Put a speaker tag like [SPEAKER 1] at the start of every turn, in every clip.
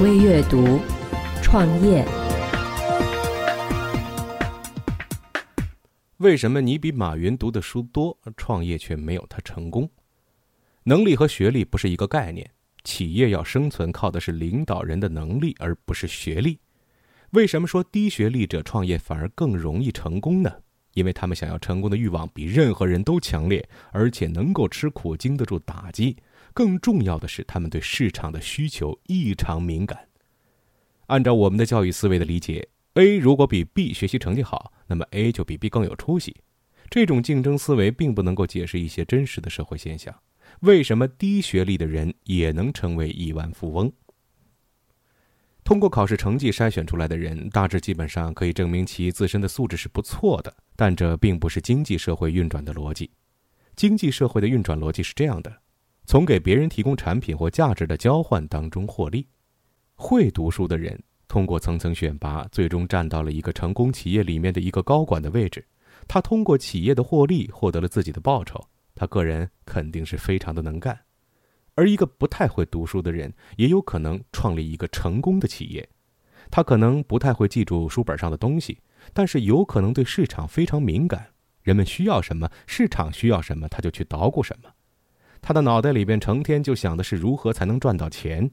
[SPEAKER 1] 微阅读，创业。
[SPEAKER 2] 为什么你比马云读的书多，创业却没有他成功？能力和学历不是一个概念。企业要生存，靠的是领导人的能力，而不是学历。为什么说低学历者创业反而更容易成功呢？因为他们想要成功的欲望比任何人都强烈，而且能够吃苦、经得住打击。更重要的是，他们对市场的需求异常敏感。按照我们的教育思维的理解，A 如果比 B 学习成绩好，那么 A 就比 B 更有出息。这种竞争思维并不能够解释一些真实的社会现象。为什么低学历的人也能成为亿万富翁？通过考试成绩筛选出来的人，大致基本上可以证明其自身的素质是不错的。但这并不是经济社会运转的逻辑。经济社会的运转逻辑是这样的。从给别人提供产品或价值的交换当中获利，会读书的人通过层层选拔，最终站到了一个成功企业里面的一个高管的位置。他通过企业的获利获得了自己的报酬，他个人肯定是非常的能干。而一个不太会读书的人，也有可能创立一个成功的企业。他可能不太会记住书本上的东西，但是有可能对市场非常敏感。人们需要什么，市场需要什么，他就去捣鼓什么。他的脑袋里边成天就想的是如何才能赚到钱，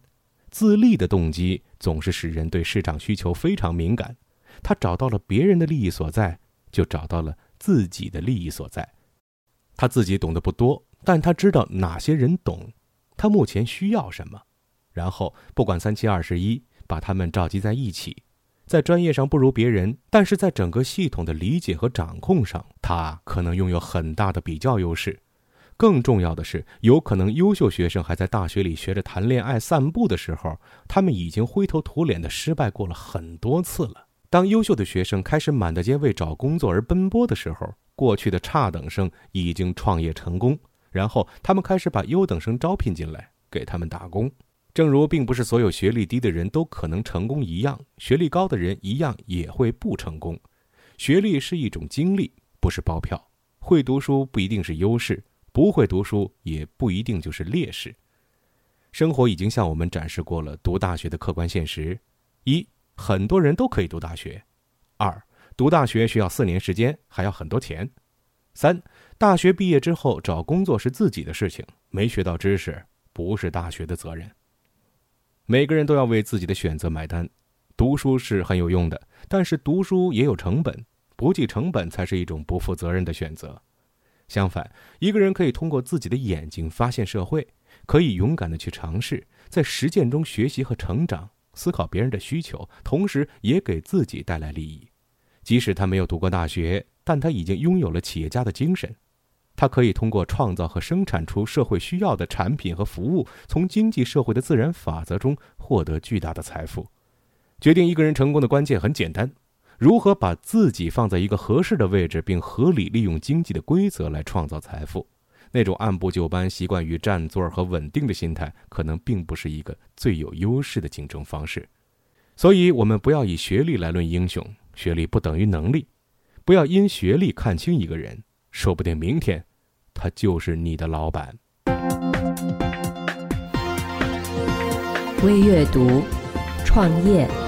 [SPEAKER 2] 自立的动机总是使人对市场需求非常敏感。他找到了别人的利益所在，就找到了自己的利益所在。他自己懂得不多，但他知道哪些人懂，他目前需要什么，然后不管三七二十一，把他们召集在一起。在专业上不如别人，但是在整个系统的理解和掌控上，他可能拥有很大的比较优势。更重要的是，有可能优秀学生还在大学里学着谈恋爱、散步的时候，他们已经灰头土脸的失败过了很多次了。当优秀的学生开始满大街为找工作而奔波的时候，过去的差等生已经创业成功，然后他们开始把优等生招聘进来，给他们打工。正如并不是所有学历低的人都可能成功一样，学历高的人一样也会不成功。学历是一种经历，不是包票。会读书不一定是优势。不会读书也不一定就是劣势。生活已经向我们展示过了读大学的客观现实：一，很多人都可以读大学；二，读大学需要四年时间，还要很多钱；三，大学毕业之后找工作是自己的事情，没学到知识不是大学的责任。每个人都要为自己的选择买单。读书是很有用的，但是读书也有成本，不计成本才是一种不负责任的选择。相反，一个人可以通过自己的眼睛发现社会，可以勇敢的去尝试，在实践中学习和成长，思考别人的需求，同时也给自己带来利益。即使他没有读过大学，但他已经拥有了企业家的精神。他可以通过创造和生产出社会需要的产品和服务，从经济社会的自然法则中获得巨大的财富。决定一个人成功的关键很简单。如何把自己放在一个合适的位置，并合理利用经济的规则来创造财富？那种按部就班、习惯于占座和稳定的心态，可能并不是一个最有优势的竞争方式。所以，我们不要以学历来论英雄，学历不等于能力。不要因学历看清一个人，说不定明天，他就是你的老板。
[SPEAKER 1] 微阅读，创业。